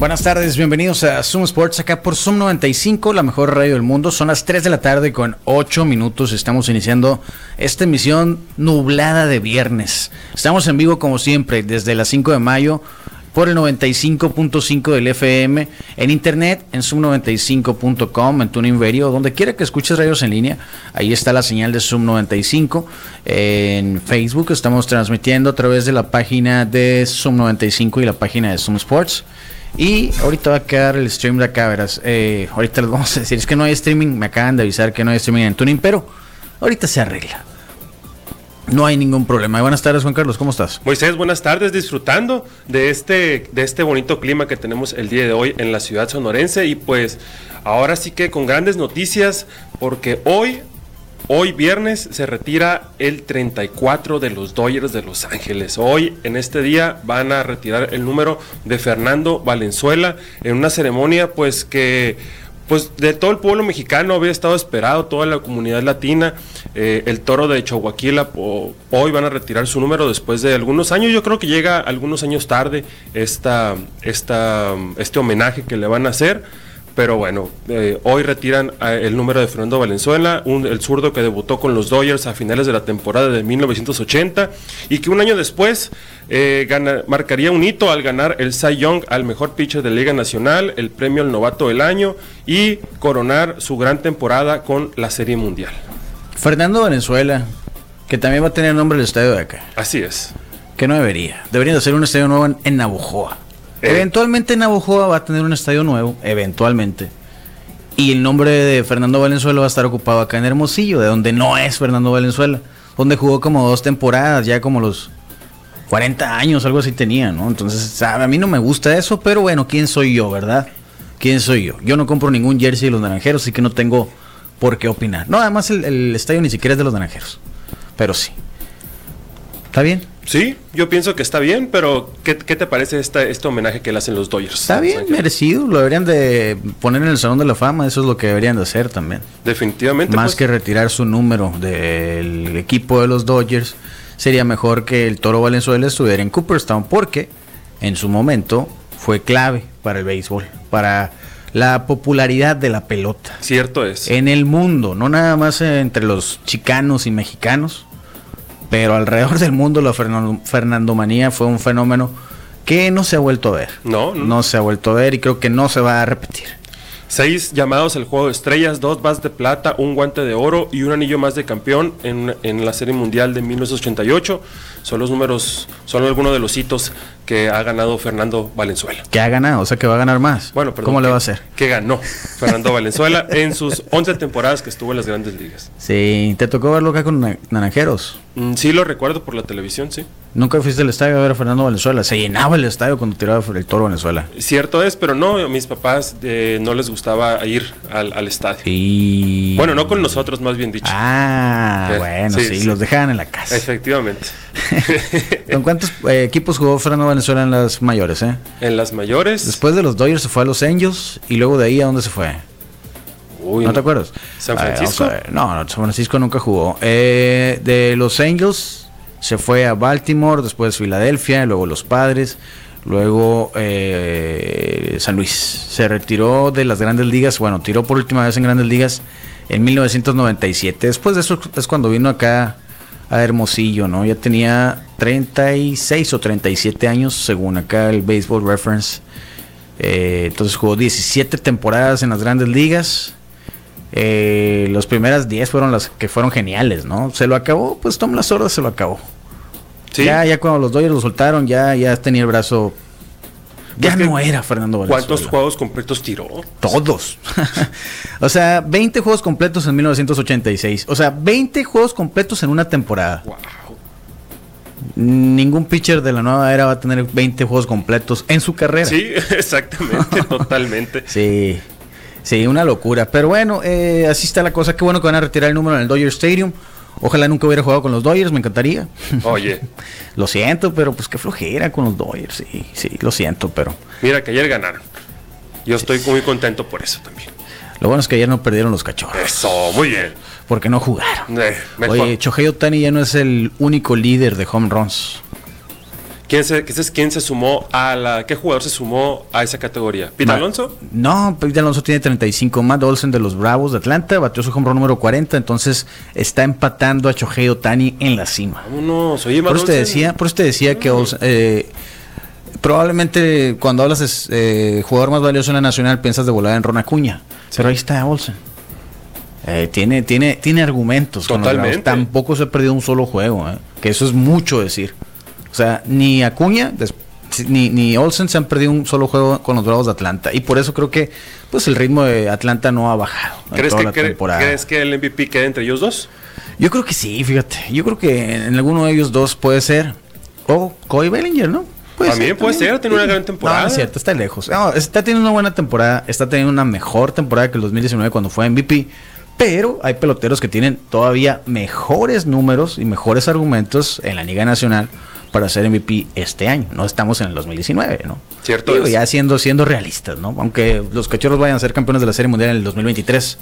Buenas tardes, bienvenidos a Zoom Sports acá por Zoom 95, la mejor radio del mundo. Son las 3 de la tarde con 8 minutos. Estamos iniciando esta emisión nublada de viernes. Estamos en vivo como siempre desde las 5 de mayo por el 95.5 del FM, en internet, en zoom95.com, en TuneIn Radio, donde quiera que escuches radios en línea, ahí está la señal de Zoom 95. En Facebook estamos transmitiendo a través de la página de Zoom 95 y la página de Zoom Sports. Y ahorita va a quedar el stream de acá, verás. Eh, ahorita les vamos a decir, es que no hay streaming, me acaban de avisar que no hay streaming en Tuning, pero ahorita se arregla. No hay ningún problema. Buenas tardes, Juan Carlos, ¿cómo estás? Moisés, buenas tardes, disfrutando de este, de este bonito clima que tenemos el día de hoy en la ciudad sonorense y pues ahora sí que con grandes noticias porque hoy Hoy viernes se retira el 34 de los Dodgers de Los Ángeles. Hoy, en este día, van a retirar el número de Fernando Valenzuela en una ceremonia pues que pues de todo el pueblo mexicano había estado esperado, toda la comunidad latina, eh, el toro de Chihuahua, hoy van a retirar su número después de algunos años, yo creo que llega algunos años tarde esta, esta, este homenaje que le van a hacer pero bueno, eh, hoy retiran eh, el número de Fernando Valenzuela, un, el zurdo que debutó con los Dodgers a finales de la temporada de 1980 y que un año después eh, marcaría un hito al ganar el Cy Young al mejor pitcher de Liga Nacional, el premio al novato del año y coronar su gran temporada con la Serie Mundial. Fernando Valenzuela, que también va a tener nombre el estadio de acá. Así es. Que no debería. Deberían de hacer un estadio nuevo en, en. Eh, eventualmente Navojoa va a tener un estadio nuevo, eventualmente. Y el nombre de Fernando Valenzuela va a estar ocupado acá en Hermosillo, de donde no es Fernando Valenzuela. Donde jugó como dos temporadas, ya como los 40 años, algo así tenía, ¿no? Entonces, a mí no me gusta eso, pero bueno, ¿quién soy yo, verdad? ¿Quién soy yo? Yo no compro ningún jersey de los naranjeros, así que no tengo por qué opinar. No, además el, el estadio ni siquiera es de los naranjeros. Pero sí. ¿Está bien? Sí, yo pienso que está bien, pero ¿qué, te parece este homenaje que le hacen los Dodgers? Está bien, merecido, lo deberían de poner en el Salón de la Fama, eso es lo que deberían de hacer también. Definitivamente. Más pues. que retirar su número del equipo de los Dodgers, sería mejor que el Toro Valenzuela estuviera en Cooperstown, porque en su momento fue clave para el béisbol, para la popularidad de la pelota. Cierto es. En el mundo, no nada más entre los chicanos y mexicanos pero alrededor del mundo la Fernando, Manía fue un fenómeno que no se ha vuelto a ver. No, no, no se ha vuelto a ver y creo que no se va a repetir. Seis llamados al juego de estrellas, dos bases de plata, un guante de oro y un anillo más de campeón en, en, la Serie Mundial de 1988. Son los números, son algunos de los hitos que ha ganado Fernando Valenzuela. Que ha ganado, o sea que va a ganar más. Bueno, pero ¿cómo le va a hacer? Que ganó Fernando Valenzuela en sus 11 temporadas que estuvo en las grandes ligas. Sí, ¿te tocó verlo acá con Naranjeros? Mm, sí, lo recuerdo por la televisión, sí. Nunca fuiste al estadio a ver a Fernando Valenzuela. Se llenaba el estadio cuando tiraba el toro Venezuela. Cierto es, pero no, mis papás eh, no les gustaba ir al, estadio. Bueno, no con nosotros, más bien dicho. Ah, bueno, sí, los dejaban en la casa. Efectivamente. ¿Con cuántos eh, equipos jugó Fernando Valenzuela en las mayores? Eh? En las mayores. Después de los Dodgers se fue a los Angels y luego de ahí a dónde se fue. Uy, ¿No te acuerdas? ¿San Francisco? no, no, San Francisco nunca jugó. Eh, de los Angels se fue a Baltimore, después Filadelfia, luego los Padres, luego eh, San Luis. Se retiró de las grandes ligas, bueno, tiró por última vez en grandes ligas en 1997. Después de eso es cuando vino acá a Hermosillo, ¿no? Ya tenía 36 o 37 años, según acá el Baseball Reference. Eh, entonces jugó 17 temporadas en las grandes ligas. Eh, las primeras 10 fueron las que fueron geniales, ¿no? Se lo acabó, pues Tom La Sorda se lo acabó. Ya, ya cuando los Dodgers lo soltaron, ya, ya tenía el brazo ya no era Fernando Valenzuela. ¿Cuántos juegos completos tiró? Todos. o sea, 20 juegos completos en 1986. O sea, 20 juegos completos en una temporada. Wow. Ningún pitcher de la nueva era va a tener 20 juegos completos en su carrera. Sí, exactamente, totalmente. Sí. Sí, una locura. Pero bueno, eh, así está la cosa. Qué bueno que van a retirar el número en el Dodger Stadium. Ojalá nunca hubiera jugado con los Dodgers, me encantaría. Oye. lo siento, pero pues qué flojera con los Dodgers. Sí, sí, lo siento, pero. Mira que ayer ganaron. Yo estoy muy contento por eso también. Lo bueno es que ayer no perdieron los cachorros. Eso, muy bien. Porque no jugaron. Eh. Oye, Chohei Otani ya no es el único líder de home runs. ¿Quién se, quién se sumó a la. ¿Qué jugador se sumó a esa categoría? ¿Pete Alonso? No, Pete Alonso tiene 35. Matt Olsen de los Bravos de Atlanta batió su home run número 40. Entonces está empatando a Chohei Otani en la cima. Vámonos. Oye, Por eso te decía, por eso te decía que Olsen, eh, probablemente cuando hablas de eh, jugador más valioso en la nacional piensas de volar en Ron Acuña. Pero ahí está Olsen. Eh, tiene, tiene, tiene argumentos. con los Totalmente. Tampoco se ha perdido un solo juego. eh, que eso es mucho decir. O sea, ni Acuña ni, ni Olsen se han perdido un solo juego con los Bravos de Atlanta. Y por eso creo que pues el ritmo de Atlanta no ha bajado. ¿Crees toda que, la cre- temporada. ¿Crees que el MVP quede entre ellos dos? Yo creo que sí, fíjate. Yo creo que en alguno de ellos dos puede ser. O Cody Bellinger, ¿no? También puede ser, tiene una gran temporada. No, es cierto, está lejos. No, está teniendo una buena temporada, está teniendo una mejor temporada que el 2019 cuando fue MVP. Pero hay peloteros que tienen todavía mejores números y mejores argumentos en la Liga Nacional para ser MVP este año. No estamos en el 2019, ¿no? Cierto Digo, ya siendo, siendo realistas, ¿no? Aunque los cachorros vayan a ser campeones de la Serie Mundial en el 2023.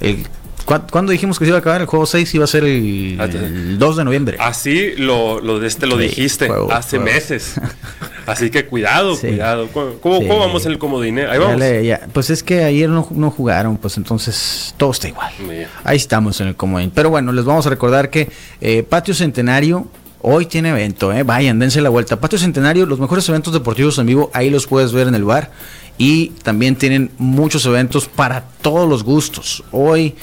El, ¿cuá- ¿Cuándo dijimos que se iba a acabar? El juego 6 iba a ser el, Ah, el 2 de noviembre. Así lo, lo, de este lo Sí, dijiste juego, hace juego. meses. Así que cuidado, Sí. cuidado. ¿Cómo, cómo- Sí. cómo vamos en el comodín? eh? Ahí vamos. le- ya. Pues es que ayer no, no jugaron, pues entonces todo está igual. Bien. Ahí estamos en el comodín. Pero bueno, les vamos a recordar que eh, Patio Centenario hoy tiene evento, ¿eh? Vayan, dense la vuelta. Patio Centenario, los mejores eventos deportivos en vivo, ahí los puedes ver en el bar. Y también tienen muchos eventos para todos los gustos. Hoy,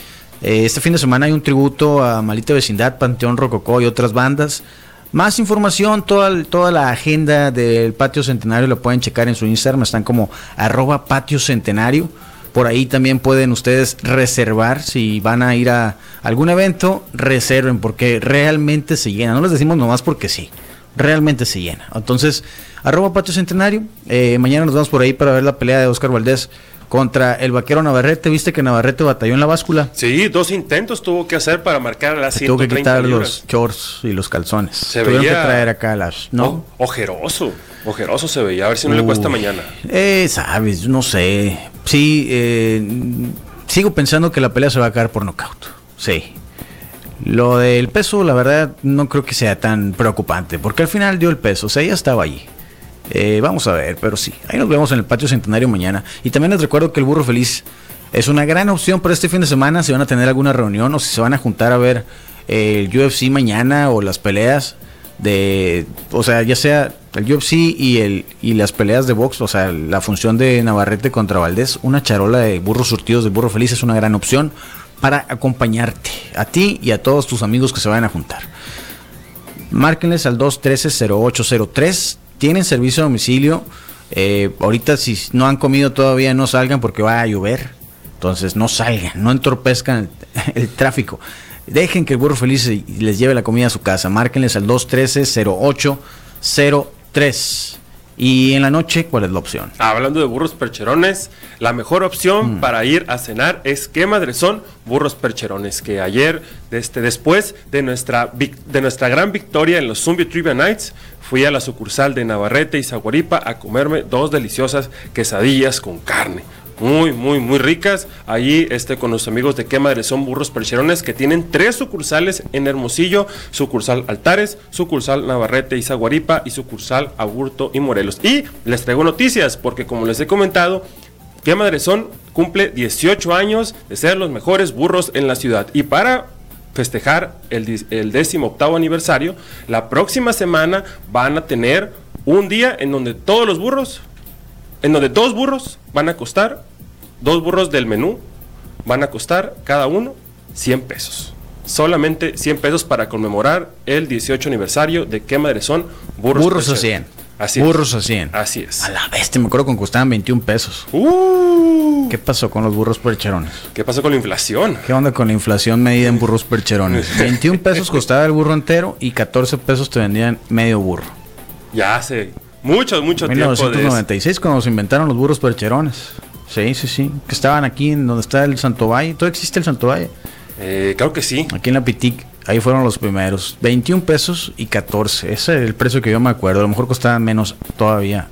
eh, este fin de semana hay un tributo a Malita Vecindad, Panteón Rococó y otras bandas. Más información, toda, toda la agenda del Patio Centenario la pueden checar en su Instagram, están como arroba Patio Centenario. Por ahí también pueden ustedes reservar si van a ir a algún evento, reserven porque realmente se llena. No les decimos nomás porque sí, realmente se llena. Entonces, arroba Patio Centenario. eh, mañana nos vamos por ahí para ver la pelea de Oscar Valdés contra el vaquero Navarrete. ¿Viste que Navarrete batalló en la báscula? Sí, dos intentos tuvo que hacer para marcar las Se tuvo que 130 quitar libras. los shorts y los calzones. Se Tuvieron veía- que traer acá las. ¿No? O- ojeroso, ojeroso se veía. A ver si no le cuesta mañana. Eh, sabes, no sé. Sí, eh, sigo pensando que la pelea se va a acabar por nocaut. Sí. Lo del peso, la verdad, no creo que sea tan preocupante, porque al final dio el peso, o sea, ya estaba allí. Eh, vamos a ver, pero sí, ahí nos vemos en el patio centenario mañana. Y también les recuerdo que el burro feliz es una gran opción para este fin de semana, si van a tener alguna reunión o si se van a juntar a ver eh, el UFC mañana o las peleas de, o sea, ya sea el UFC y el y las peleas de box, o sea, la función de Navarrete contra Valdés, una charola de burros surtidos del burro feliz es una gran opción para acompañarte a ti y a todos tus amigos que se vayan a juntar. Márquenles al 213-0803. Tienen servicio a domicilio. Eh, ahorita si no han comido todavía no salgan porque va a llover. Entonces no salgan, no entorpezcan el, el tráfico. Dejen que el burro feliz les lleve la comida a su casa. Márquenles al 213-0803. Y en la noche, ¿cuál es la opción? Hablando de burros percherones, la mejor opción Mm. para ir a cenar es qué madres son burros percherones. Que ayer, este, después de nuestra, de nuestra gran victoria en los Zumbi Trivia Nights, fui a la sucursal de Navarrete y Zaguaripa a comerme dos deliciosas quesadillas con carne. Muy, muy, muy ricas. Allí este, con los amigos de qué madres son burros percherones que tienen tres sucursales en Hermosillo, sucursal Altares, sucursal Navarrete y Zaguaripa y sucursal Aburto y Morelos. Y les traigo noticias porque como les he comentado, qué madres son cumple 18 años de ser los mejores burros en la ciudad. Y para festejar el, el décimo octavo aniversario, la próxima semana van a tener un día en donde todos los burros en donde dos burros van a costar, dos burros del menú van a costar cada uno 100 pesos. Solamente 100 pesos para conmemorar el 18 aniversario de qué madre son burros, Burros a percherones. 100. Así Burros es. a 100. Así es. A la bestia, me acuerdo que costaban 21 pesos. Uh, ¿Qué pasó con los burros percherones? ¿Qué pasó con la inflación? ¿Qué onda con la inflación medida en burros percherones? 21 pesos costaba el burro entero y 14 pesos te vendían medio burro. Ya hace mucho, mucho tiempo de. 1996 cuando se inventaron los burros percherones. Sí, sí, sí. Que estaban aquí en donde está el Santo Valle. ¿Todavía existe el Santo Valle? Eh, claro que sí. Aquí en la Pitic Ahí fueron los primeros. 21 pesos y 14. Ese es el precio que yo me acuerdo. A lo mejor costaban menos todavía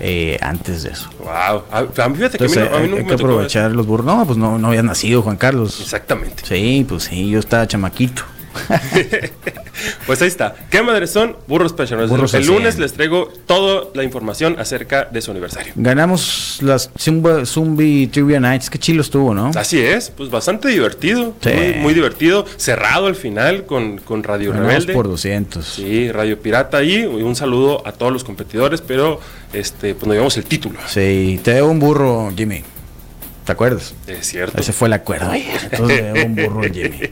eh, antes de eso. Wow. A, a mí fíjate que a mí Entonces, no- a mí hay, nunca hay me que aprovechar los burros. No, pues no, no había nacido Juan Carlos. Exactamente. Sí, pues sí, yo estaba chamaquito. Pues ahí está. ¿Qué madres son? Burros Pensioners. Burros el lunes 100. les traigo toda la información acerca de su aniversario. Ganamos las Zumba, Zumbi Trivia Nights. Qué chilo estuvo, ¿no? Así es, pues bastante divertido. Sí. Muy, muy divertido. Cerrado al final con, con Radio Ganamos Rebelde. por 200. Sí, Radio Pirata ahí. Y un saludo a todos los competidores, pero este, pues nos llevamos el título. Sí, te debo un burro, Jimmy. ¿Te acuerdas? Es cierto. Ese fue el acuerdo ayer. Entonces un burro Jimmy.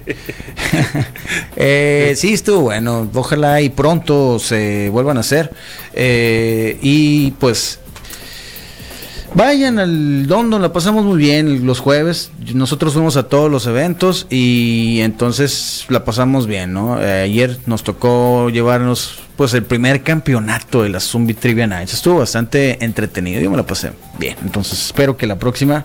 Eh, sí, estuvo bueno. Ojalá y pronto se vuelvan a hacer. Eh, y pues Vayan al London, la pasamos muy bien los jueves. Nosotros fuimos a todos los eventos y entonces la pasamos bien, ¿no? Eh, ayer nos tocó llevarnos pues el primer campeonato de la Zumbi Trivia Nights. Estuvo bastante entretenido, yo me la pasé bien. Entonces espero que la próxima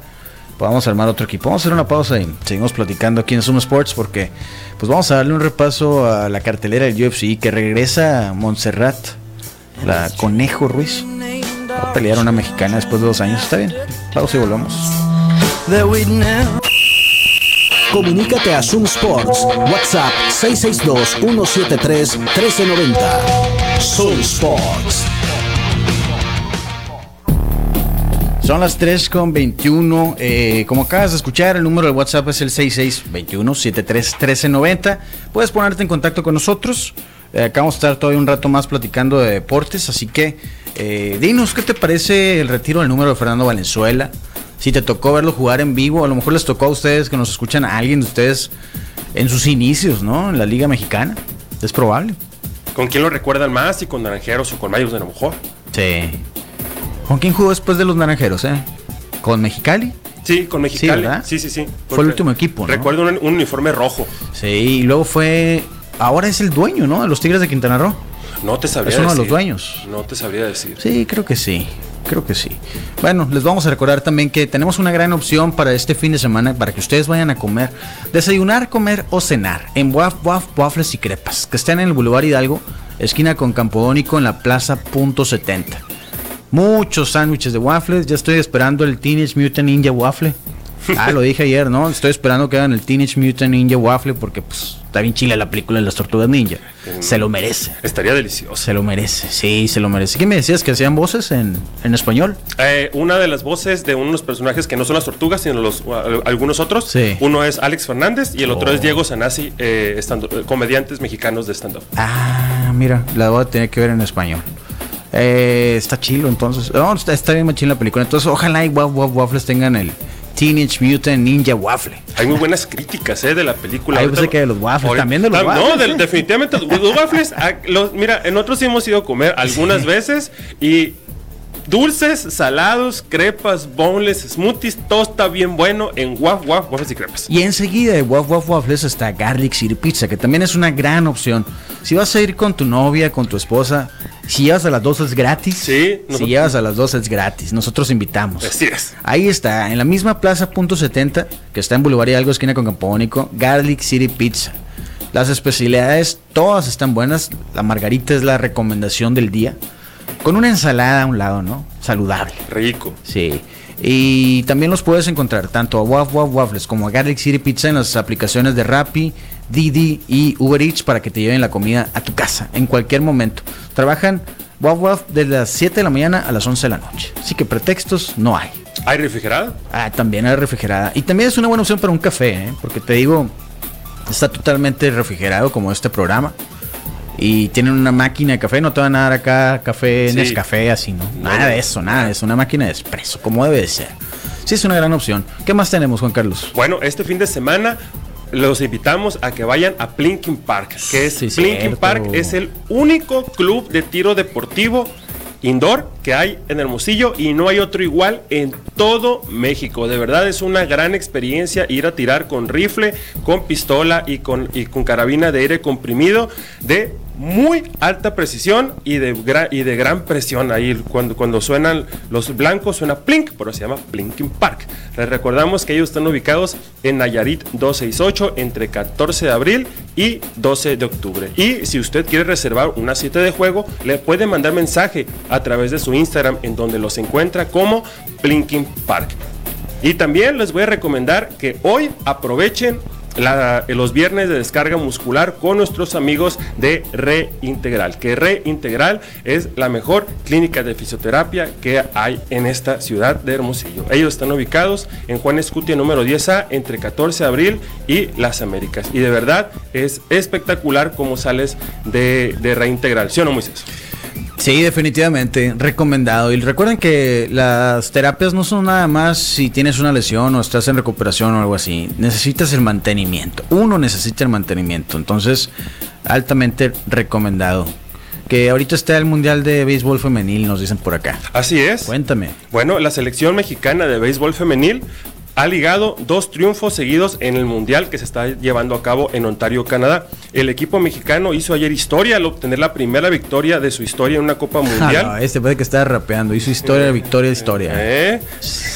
podamos armar otro equipo. Vamos a hacer una pausa y seguimos platicando aquí en Zoom Sports porque pues vamos a darle un repaso a la cartelera del UFC que regresa Montserrat, la Conejo Ruiz. Va a pelear una mexicana después de dos años. Está bien. Pausa y volvemos. Comunícate a Zoom Sports. WhatsApp 662-173-1390. Zoom Sports. Son las 3 con 21. Eh, como acabas de escuchar, el número de WhatsApp es el 6621-731390. Puedes ponerte en contacto con nosotros. Eh, acá vamos a estar todavía un rato más platicando de deportes. Así que eh, dinos qué te parece el retiro del número de Fernando Valenzuela. Si te tocó verlo jugar en vivo, a lo mejor les tocó a ustedes que nos escuchan a alguien de ustedes en sus inicios, ¿no? En la Liga Mexicana. Es probable. ¿Con quién lo recuerdan más? ¿Y con Naranjeros o con Mayos de mejor? Sí. ¿Con quién jugó después de los naranjeros, eh? ¿Con Mexicali? Sí, con Mexicali. ¿verdad? Sí, sí, sí. Fue el último equipo, ¿no? Recuerdo un, un uniforme rojo. Sí, y luego fue. Ahora es el dueño, ¿no? De los Tigres de Quintana Roo. No te sabría Es uno de decir. los dueños. No te sabría decir. Sí, creo que sí. Creo que sí. Bueno, les vamos a recordar también que tenemos una gran opción para este fin de semana para que ustedes vayan a comer, desayunar, comer o cenar en Waf Waf Waffles y Crepas, que están en el Boulevard Hidalgo, esquina con Campodónico en la Plaza Punto 70. Muchos sándwiches de waffles. Ya estoy esperando el Teenage Mutant Ninja Waffle. Ah, lo dije ayer, ¿no? Estoy esperando que hagan el Teenage Mutant Ninja Waffle porque pues está bien chile la película de las tortugas ninja. Se lo merece. Estaría delicioso. Se lo merece, sí, se lo merece. ¿Qué me decías? ¿Que hacían voces en, en español? Eh, una de las voces de unos personajes que no son las tortugas, sino los, al- algunos otros. Sí. Uno es Alex Fernández y el otro Oh. es Diego Sanasi, eh, eh, comediantes mexicanos de stand-up. Ah, mira, la voy a tener que ver en español. Eh, está chilo, entonces. No, está, está bien machín la película. Entonces, ojalá y Waf Waf Waffles tengan el Teenage Mutant Ninja Waffle. Hay muy buenas críticas eh, de la película. Ah, Ahorita- pensé que de los waffles, ahorita- también de los tam- waffles, No, de- eh. definitivamente los waffles. ah, los- mira, en otros sí hemos ido a comer algunas veces y dulces, salados, crepas, boneless, smoothies, todo está bien bueno en Waf Waf Waffles y crepas. Y enseguida de Waf Waf Waffles está Garlic City Pizza, que también es una gran opción. Si vas a ir con tu novia, con tu esposa, si llevas a las dos es gratis. Sí, Si llevas a las dos es gratis. Nosotros invitamos. Así es. Ahí está, en la misma plaza punto 70, que está en Boulevard Hidalgo, esquina con Campónico, Garlic City Pizza. Las especialidades, todas están buenas. La margarita es la recomendación del día. Con una ensalada a un lado, ¿no? Saludable. Rico. Sí. Y también los puedes encontrar tanto a Waf Waf Waffles como a Garlic City Pizza en las aplicaciones de Rappi, Didi y Uber Eats para que te lleven la comida a tu casa en cualquier momento. Trabajan Waf Waf desde las 7 de la mañana a las 11 de la noche. Así que pretextos no hay. ¿Hay refrigerado? Ah, también hay refrigerada. Y también es una buena opción para un café, ¿eh? porque te digo, está totalmente refrigerado como este programa. Y tienen una máquina de café, no te van a dar acá café Sí. Nescafé así, ¿no? Nada de eso, nada de eso. Una máquina de espresso, como debe de ser. Sí, es una gran opción. ¿Qué más tenemos, Juan Carlos? Bueno, este fin de semana los invitamos a que vayan a Plinking Park, que es Sí, Plinking cierto. Park es el único club de tiro deportivo indoor que hay en Hermosillo y no hay otro igual en todo México. De verdad es una gran experiencia ir a tirar con rifle, con pistola y con, y con carabina de aire comprimido de muy alta precisión y de, y de gran presión. Ahí cuando, cuando suenan los blancos suena plink, pero se llama Plinking Park. Les recordamos que ellos están ubicados en Nayarit 268 entre 14 de abril y 12 de octubre. Y si usted quiere reservar una cita de juego, le puede mandar mensaje a través de su Instagram en donde los encuentra como Plinking Park. Y también les voy a recomendar que hoy aprovechen los viernes de descarga muscular con nuestros amigos de Reintegral, que Reintegral es la mejor clínica de fisioterapia que hay en esta ciudad de Hermosillo. Ellos están ubicados en Juan Escutia número 10A entre 14 de abril y Las Américas. Y de verdad es espectacular cómo sales de, de Reintegral. ¿Sí o no, Moisés? Sí, definitivamente, recomendado. Y recuerden que las terapias no son nada más si tienes una lesión o estás en recuperación o algo así. Necesitas el mantenimiento. Uno necesita el mantenimiento. Entonces, altamente recomendado. Que ahorita está el Mundial de Béisbol Femenil, nos dicen por acá. Así es. Cuéntame. Bueno, la selección mexicana de béisbol femenil ha ligado dos triunfos seguidos en el Mundial que se está llevando a cabo en Ontario, Canadá. El equipo mexicano hizo ayer historia al obtener la primera victoria de su historia en una Copa Mundial. Ah, este puede que está rapeando, hizo historia, victoria, historia. ¿Eh?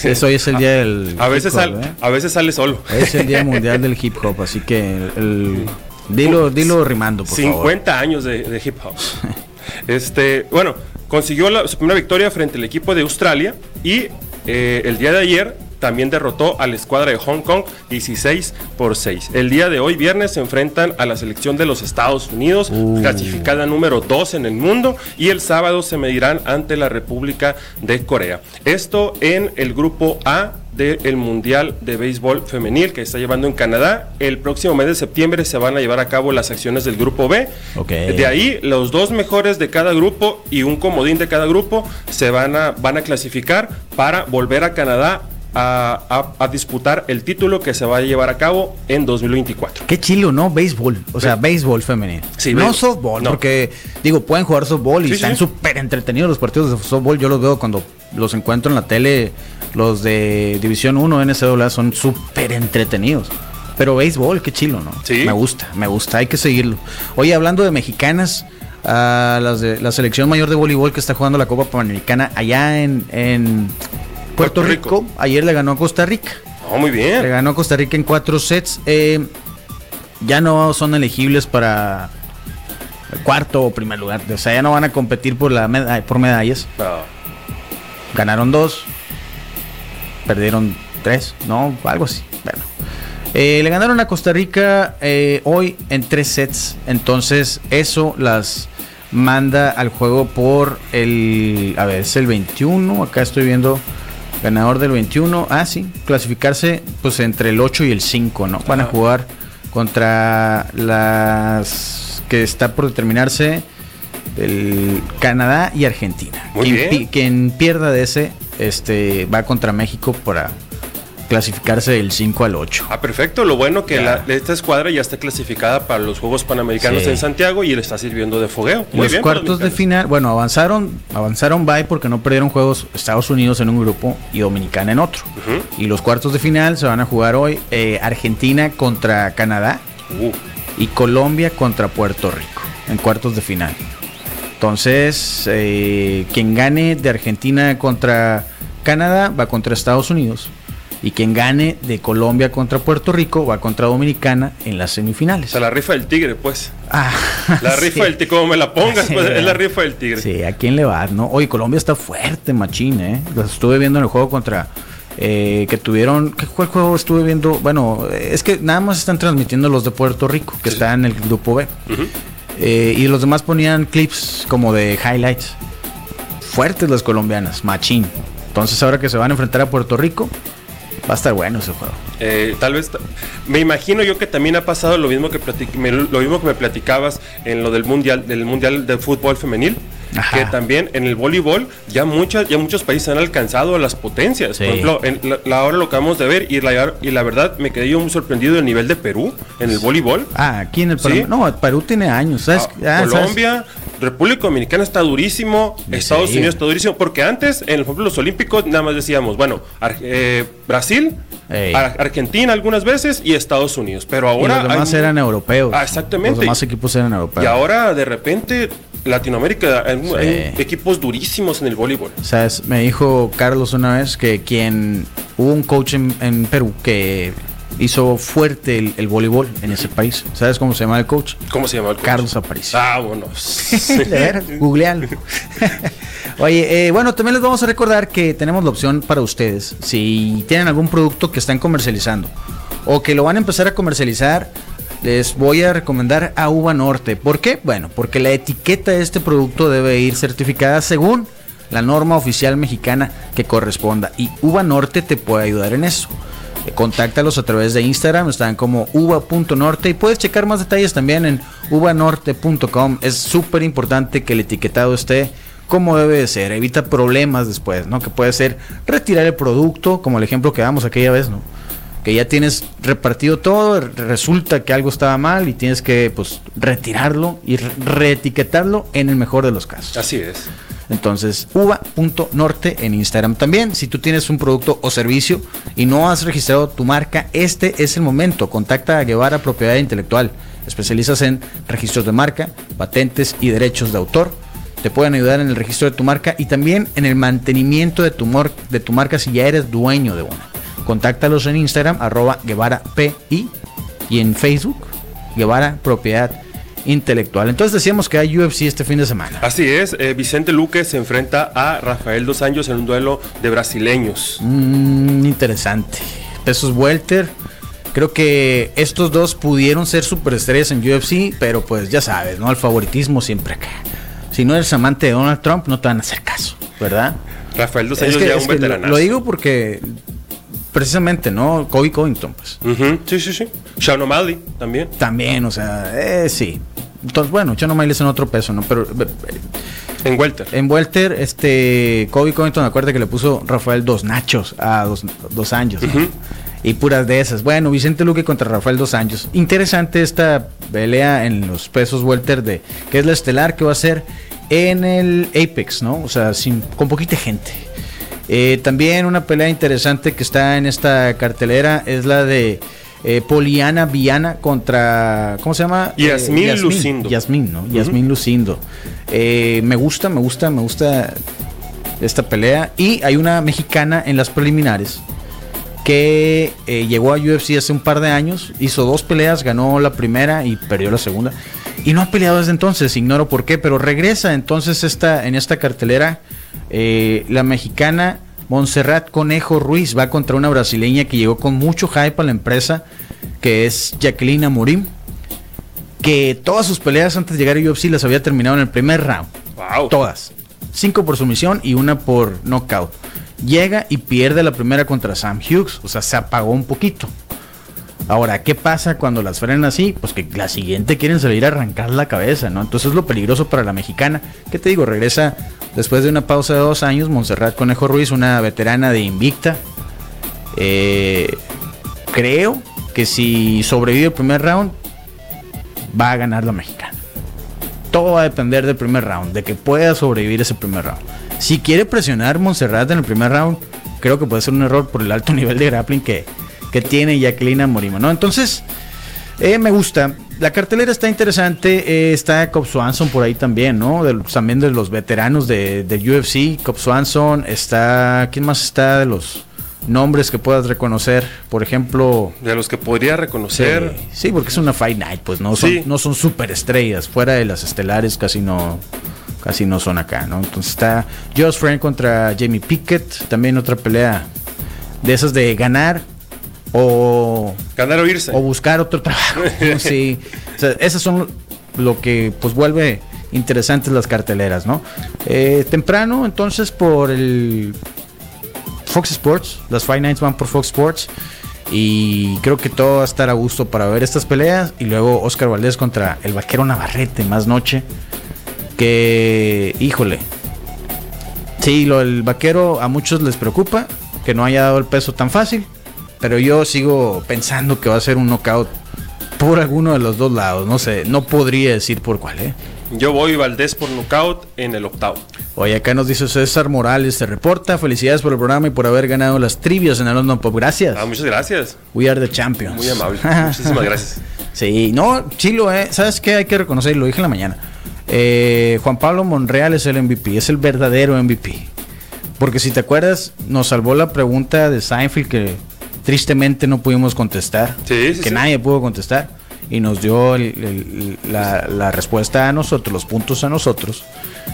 Eso hoy es el día del. A, veces, ¿eh? a veces sale solo. Es el día mundial del hip hop, así que el, dilo, dilo rimando, por 50 años de, hip hop. este, bueno, consiguió la, su primera victoria frente al equipo de Australia y eh, el día de ayer también derrotó a la escuadra de Hong Kong 16 por 6. El día de hoy, viernes, se enfrentan a la selección de los Estados Unidos, uh. clasificada número 2 en el mundo, y el sábado se medirán ante la República de Corea. Esto en el grupo A del Mundial de Béisbol Femenil que está llevando en Canadá. El próximo mes de septiembre se van a llevar a cabo las acciones del grupo B. De ahí, los dos mejores de cada grupo y un comodín de cada grupo se van a, van a clasificar para volver a Canadá a, disputar el título que se va a llevar a cabo en 2024. Qué chilo, ¿no? Béisbol, o sea, béisbol femenino. Sí, no softball, porque digo, pueden jugar softball y están súper entretenidos los partidos de softball. Yo los veo cuando los encuentro en la tele, los de División 1 NCAA son súper entretenidos. Pero béisbol, qué chilo, ¿no? Sí. Me gusta, me gusta, hay que seguirlo. Oye, hablando de mexicanas, a las de la selección mayor de voleibol que está jugando la Copa Panamericana allá en, en Puerto, Rico. ayer le ganó a Costa Rica. Oh, muy bien. Le ganó a Costa Rica en cuatro sets. Eh, ya no son elegibles para cuarto o primer lugar. O sea, ya no van a competir por, la por medallas. Ganaron dos. Perdieron tres, ¿no? Algo así. Bueno. Eh, le ganaron a Costa Rica eh, hoy en tres sets. Entonces, eso las manda al juego por el. A ver, es el 21. Acá estoy viendo. Ganador del 21. Ah, sí. Clasificarse pues entre el 8 y el 5, ¿no? Van a jugar contra las que está por determinarse el Canadá y Argentina. quien, pierda de ese este va contra México para clasificarse del 5 al 8. Ah, perfecto. Lo bueno que esta escuadra ya está clasificada para los Juegos Panamericanos en Santiago y le está sirviendo de fogueo. Muy los cuartos de final, bueno, avanzaron, avanzaron bye porque no perdieron juegos Estados Unidos en un grupo y Dominicana en otro. Y los cuartos de final se van a jugar hoy eh, Argentina contra Canadá uh. y Colombia contra Puerto Rico en cuartos de final. Entonces, eh, quien gane de Argentina contra Canadá va contra Estados Unidos y quien gane de Colombia contra Puerto Rico va contra Dominicana en las semifinales. O sea, la rifa del tigre, pues. Ah, la rifa del tigre, como me la pongas, pues es la rifa del tigre. Sí, ¿a quién le va? No? Oye, Colombia está fuerte, machín, ¿eh? Los estuve viendo en el juego contra... Eh, que tuvieron, ¿qué cuál juego estuve viendo? Bueno, es que nada más están transmitiendo los de Puerto Rico, que está en el grupo B. Eh, y los demás ponían clips como de highlights. Fuertes las colombianas, machín. Entonces ahora que se van a enfrentar a Puerto Rico, Va a estar bueno ese juego. Eh, tal vez, me imagino yo que también ha pasado lo mismo que me, lo mismo que me platicabas en lo del mundial, del mundial de fútbol femenil. Que también en el voleibol ya muchas ya muchos países han alcanzado las potencias. Por ejemplo, en la, hora lo acabamos de ver y la, y la verdad me quedé yo muy sorprendido del nivel de Perú en el voleibol. Ah, aquí en el Perú. No, Perú tiene años. Ah, Colombia, República Dominicana está durísimo, Estados Unidos está durísimo, porque antes en los Juegos Olímpicos nada más decíamos, bueno, eh, Brasil, Argentina algunas veces y Estados Unidos, pero ahora... Y los demás eran europeos. Ah, exactamente. Los demás equipos eran europeos. Y ahora de repente Latinoamérica hay, equipos durísimos en el voleibol. ¿Sabes? Me dijo Carlos una vez que quien hubo un coach en Perú que hizo fuerte el, voleibol en ese país. ¿Sabes cómo se llama el coach? ¿Cómo se llama el coach? Carlos Aparicio. Ah, bueno. Googlealo. Oye, eh, bueno, también les vamos a recordar que tenemos la opción para ustedes. Si tienen algún producto que están comercializando o que lo van a empezar a comercializar, les voy a recomendar a Uva Norte. ¿Por qué? Bueno, porque la etiqueta de este producto debe ir certificada según la norma oficial mexicana que corresponda. Y Uva Norte te puede ayudar en eso. Eh, contáctalos a través de Instagram, están como uva.norte y puedes checar más detalles también en uvanorte.com. Es súper importante que el etiquetado esté como debe de ser, evita problemas después, ¿no? Que puede ser retirar el producto, como el ejemplo que damos aquella vez, ¿no? Que ya tienes repartido todo, resulta que algo estaba mal y tienes que pues retirarlo y reetiquetarlo en el mejor de los casos. Así es. Entonces, uva.norte en Instagram también. Si tú tienes un producto o servicio y no has registrado tu marca, este es el momento. Contacta a Guevara Propiedad Intelectual. Especializas en registros de marca, patentes y derechos de autor. Te pueden ayudar en el registro de tu marca y también en el mantenimiento de tu, de tu marca si ya eres dueño de una. Contáctalos en Instagram, arroba Guevara PI y en Facebook, Guevara Propiedad intelectual. Entonces decíamos que hay UFC este fin de semana. Así es, eh, Vicente Luque se enfrenta a Rafael Dos Años en un duelo de brasileños. Mm, interesante. Pesos Welter. Creo que estos dos pudieron ser superestrellas en UFC, pero pues ya sabes, ¿no? El favoritismo siempre acá. Si no eres amante de Donald Trump, no te van a hacer caso, ¿verdad? Rafael Dos Años ya un veterano. Lo, digo porque precisamente, ¿no? Kobe Covington, pues. Sí, sí, sí. Sean O'Malley también. También, o sea, eh, sí. Entonces, bueno, Sean O'Malley es en otro peso, ¿no? Pero... Eh, en Welter. En Welter, este, Kobe Covington, acuérdate que le puso Rafael dos nachos a dos, dos años, Y puras de esas. Bueno, Vicente Luque contra Rafael dos años. Interesante esta pelea en los pesos Welter de que es la estelar que va a ser en el Apex, ¿no? O sea, sin, con poquita gente. Eh, también una pelea interesante que está en esta cartelera es la de eh, Poliana Viana contra. ¿Cómo se llama? Eh, Yasmín, Lucindo. Yasmín, ¿no? Yasmín Lucindo. me gusta, me gusta, me gusta esta pelea. Y hay una mexicana en las preliminares que llegó a UFC hace un par de años, hizo dos peleas, ganó la primera y perdió la segunda. Y no ha peleado desde entonces, ignoro por qué, pero regresa entonces esta, en esta cartelera eh, la mexicana Montserrat Conejo Ruiz va contra una brasileña que llegó con mucho hype a la empresa, que es Jacqueline Amorim, que todas sus peleas antes de llegar a UFC las había terminado en el primer round. Todas. Cinco por sumisión y una por knockout. Llega y pierde la primera contra Sam Hughes, o sea, se apagó un poquito. Ahora, ¿qué pasa cuando las frenan así? Pues que la siguiente quieren salir a arrancar la cabeza, ¿no? Entonces es lo peligroso para la mexicana. ¿Qué te digo? Regresa después de una pausa de dos años, Montserrat Conejo Ruiz, una veterana de Invicta. Eh, creo que si sobrevive el primer round, va a ganar la mexicana. Todo va a depender del primer round, de que pueda sobrevivir ese primer round. Si quiere presionar Montserrat en el primer round, creo que puede ser un error por el alto nivel de grappling que, que tiene Jacqueline Morimo, ¿no? Entonces, eh, me gusta. La cartelera está interesante. Eh, está Cobb Swanson por ahí también, ¿no? también de los veteranos de, UFC. Cobb Swanson. Está. ¿Quién más está de los nombres que puedas reconocer? Por ejemplo. De los que podría reconocer. Sí, porque es una Fight Night, pues no son, no son superestrellas. Fuera de las estelares casi no. Casi no son acá, ¿no? Entonces está Josh Frank contra Jamie Pickett. También otra pelea de esas de ganar o ganar o irse. o buscar otro trabajo sí. O esas son lo que pues vuelve interesantes las carteleras no eh, temprano entonces por el Fox Sports las Five Nights van por Fox Sports y creo que todo va a estar a gusto para ver estas peleas y luego Oscar Valdés contra el vaquero Navarrete más noche que híjole sí lo el vaquero a muchos les preocupa que no haya dado el peso tan fácil pero yo sigo pensando que va a ser un knockout por alguno de los dos lados. No sé, no podría decir por cuál, ¿eh? Yo voy Valdés por nocaut en el octavo. Oye, acá nos dice César Morales, se reporta. Felicidades por el programa y por haber ganado las trivias en el London Pop. Gracias. Ah, muchas gracias. We are the champions. Muy amable. Muchísimas gracias. Sí, no, chilo, ¿eh? ¿Sabes qué? Hay que reconocer, lo dije en la mañana. Eh, Juan Pablo Monreal es el MVP, es el verdadero MVP. Porque si te acuerdas, nos salvó la pregunta de Seinfeld que tristemente no pudimos contestar. Sí, sí, que sí. nadie pudo contestar. Y nos dio el- el- la, la respuesta a nosotros, los puntos a nosotros.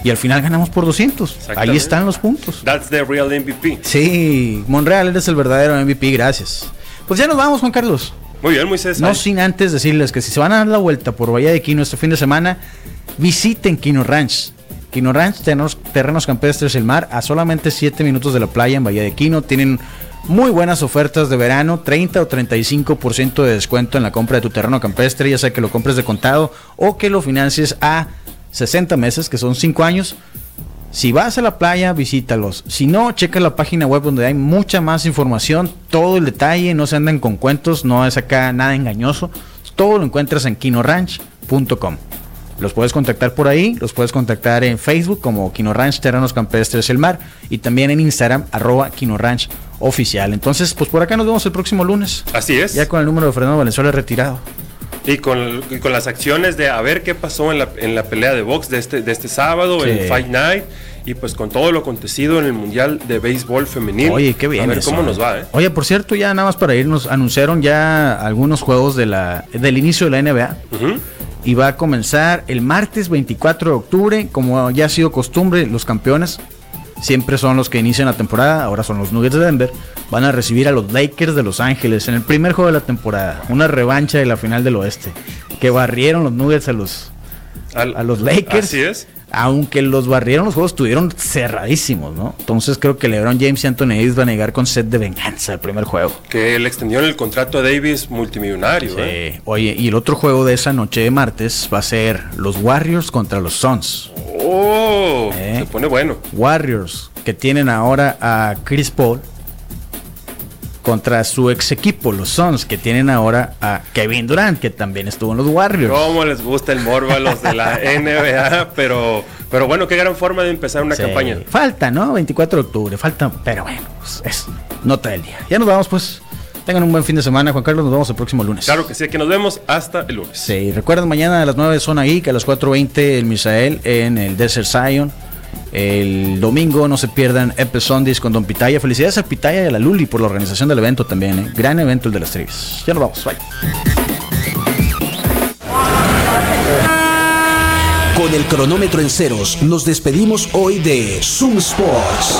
Y al final ganamos por 200. Ahí están los puntos. That's the real MVP. Sí, Monreal eres el verdadero MVP, gracias. Pues ya nos vamos, Juan Carlos. Muy bien, Moisés. No sin antes decirles que si se van a dar la vuelta por Bahía de Quino este fin de semana, visiten Quino Ranch. Quino Ranch, terrenos, terrenos campestres El Mar, a solamente 7 minutos de la playa en Bahía de Quino. Tienen muy buenas ofertas de verano, 30 o 35% de descuento en la compra de tu terreno campestre, ya sea que lo compres de contado o que lo financies a 60 meses, que son 5 años. Si vas a la playa, visítalos. Si no, checa la página web donde hay mucha más información, todo el detalle, no se andan con cuentos, no es acá nada engañoso. Todo lo encuentras en quinoranch.com. Los puedes contactar por ahí, los puedes contactar en Facebook como Quino Ranch Terrenos Campestres El Mar y también en Instagram arroba Quino Ranch Oficial. Entonces, pues por acá nos vemos el próximo lunes. Así es. Ya con el número de Fernando Valenzuela retirado. Y con, y con las acciones de a ver qué pasó en la, en la pelea de box de este, de este sábado, Sí. en Fight Night, y pues con todo lo acontecido en el Mundial de Béisbol Femenil. Oye, qué bien. A ver eso, cómo nos va, ¿eh? Oye, por cierto, ya nada más para irnos, anunciaron ya algunos juegos de la, del inicio de la NBA. Y va a comenzar el martes 24 de octubre, como ya ha sido costumbre, los campeones siempre son los que inician la temporada, ahora son los Nuggets de Denver, van a recibir a los Lakers de Los Ángeles en el primer juego de la temporada, una revancha de la final del oeste, que barrieron los Nuggets a los, a los Lakers. Así es. Aunque los barrieron, los juegos estuvieron cerradísimos, ¿no? Entonces creo que LeBron James y Anthony Davis van a llegar con set de venganza el primer juego. Que le extendieron el contrato a Davis multimillonario, ¿eh? Sí. Oye, y el otro juego de esa noche de martes va a ser los Warriors contra los Suns. Oh, Eh. se pone bueno. Warriors, que tienen ahora a Chris Paul, contra su ex equipo, los Suns, que tienen ahora a Kevin Durant, que también estuvo en los Warriors. Cómo les gusta el morbo a los de la NBA, pero, pero bueno, qué gran forma de empezar una Sí. campaña. Falta, ¿no? 24 de octubre, falta, pero bueno, pues, es nota del día. Ya nos vamos, pues. Tengan un buen fin de semana, Juan Carlos. Nos vemos el próximo lunes. Claro que sí, aquí nos vemos hasta el lunes. Sí, recuerden mañana a las 9 Zona Geek, a las 4.20 el Misael en el Desert Zion. El domingo no se pierdan Epe Sundays con Don Pitaya. Felicidades al Pitaya y a la Luli por la organización del evento también. ¿eh? Gran evento el de las trivias. Ya nos vamos, bye. Con el cronómetro en ceros, nos despedimos hoy de Zoom Sports.